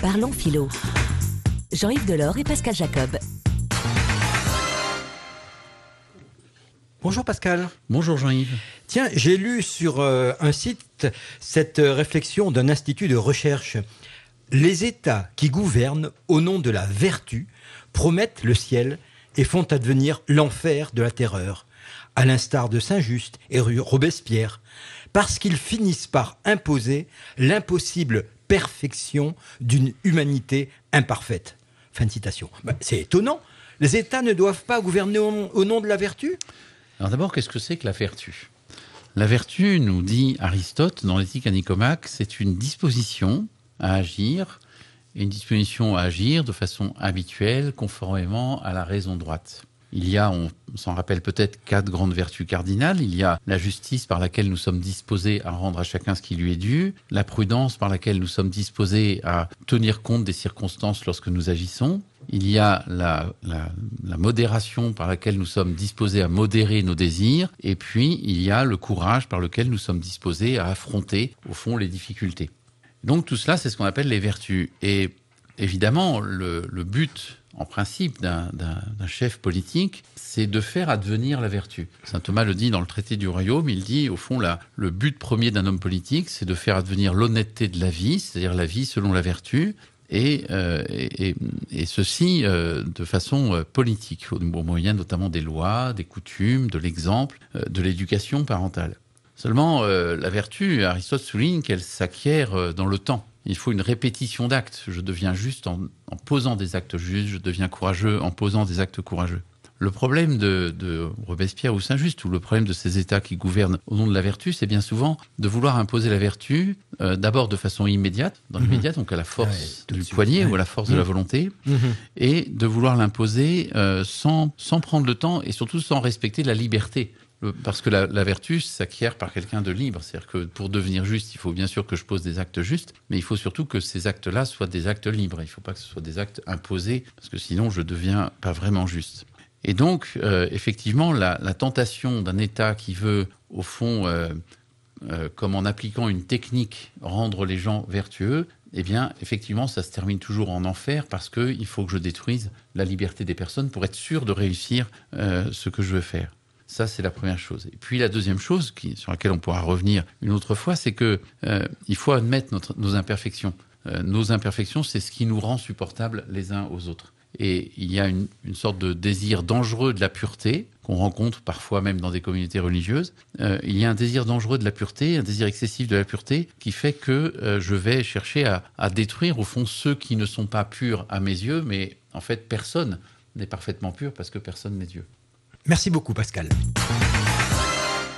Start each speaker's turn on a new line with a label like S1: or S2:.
S1: Parlons philo. Jean-Yves Delors et Pascal Jacob.
S2: Bonjour Pascal.
S3: Bonjour Jean-Yves.
S2: Tiens, j'ai lu sur euh, un site cette euh, réflexion d'un institut de recherche. Les États qui gouvernent au nom de la vertu promettent le ciel et font advenir l'enfer de la terreur, à l'instar de Saint-Just et Robespierre, parce qu'ils finissent par imposer l'impossible perfection d'une humanité imparfaite. Fin citation. Ben, c'est étonnant. Les États ne doivent pas gouverner au nom de la vertu
S3: alors d'abord, qu'est-ce que c'est que la vertu? La vertu, nous dit Aristote dans l'éthique à Nicomaque, c'est une disposition à agir, une disposition à agir de façon habituelle, conformément à la raison droite. Il y a, on s'en rappelle peut-être, quatre grandes vertus cardinales. Il y a la justice par laquelle nous sommes disposés à rendre à chacun ce qui lui est dû, la prudence par laquelle nous sommes disposés à tenir compte des circonstances lorsque nous agissons. Il y a la, modération par laquelle nous sommes disposés à modérer nos désirs. Et puis, il y a le courage par lequel nous sommes disposés à affronter, au fond, les difficultés. Donc tout cela, c'est ce qu'on appelle les vertus. Et évidemment, le but en principe d'un chef politique, c'est de faire advenir la vertu. Saint Thomas le dit dans le traité du royaume, il dit au fond le but premier d'un homme politique, c'est de faire advenir l'honnêteté de la vie, c'est-à-dire la vie selon la vertu, et, euh, ceci euh, de façon euh, politique, au moyen notamment des lois, des coutumes, de l'exemple, de l'éducation parentale. Seulement, la vertu, Aristote souligne qu'elle s'acquiert dans le temps. Il faut une répétition d'actes. Je deviens juste en, posant des actes justes, je deviens courageux en posant des actes courageux. Le problème de, Robespierre ou Saint-Just, ou le problème de ces États qui gouvernent au nom de la vertu, c'est bien souvent de vouloir imposer la vertu euh, d'abord de façon immédiate, dans l'immédiat, donc à la force du poignet ou à la force de la volonté, mhm. et de vouloir l'imposer euh, sans, sans prendre le temps et surtout sans respecter la liberté parce que la, vertu s'acquiert par quelqu'un de libre. C'est-à-dire que pour devenir juste, il faut bien sûr que je pose des actes justes, mais il faut surtout que ces actes-là soient des actes libres. Il ne faut pas que ce soit des actes imposés, parce que sinon je deviens pas vraiment juste. Et donc, euh, effectivement, la, tentation d'un État qui veut, au fond, euh, euh, comme en appliquant une technique, rendre les gens vertueux, eh bien, effectivement, ça se termine toujours en enfer parce qu'il faut que je détruise la liberté des personnes pour être sûr de réussir ce que je veux faire. Ça, c'est la première chose. Et puis la deuxième chose, sur laquelle on pourra revenir une autre fois, c'est que euh, il faut admettre nos imperfections. Euh, nos imperfections, c'est ce qui nous rend supportables les uns aux autres. Et il y a une, sorte de désir dangereux de la pureté qu'on rencontre parfois même dans des communautés religieuses. Euh, il y a un désir dangereux de la pureté, un désir excessif de la pureté, qui fait que je vais chercher à détruire au fond ceux qui ne sont pas purs à mes yeux, mais en fait personne n'est parfaitement pur parce que personne n'est Dieu.
S2: Merci beaucoup, Pascal.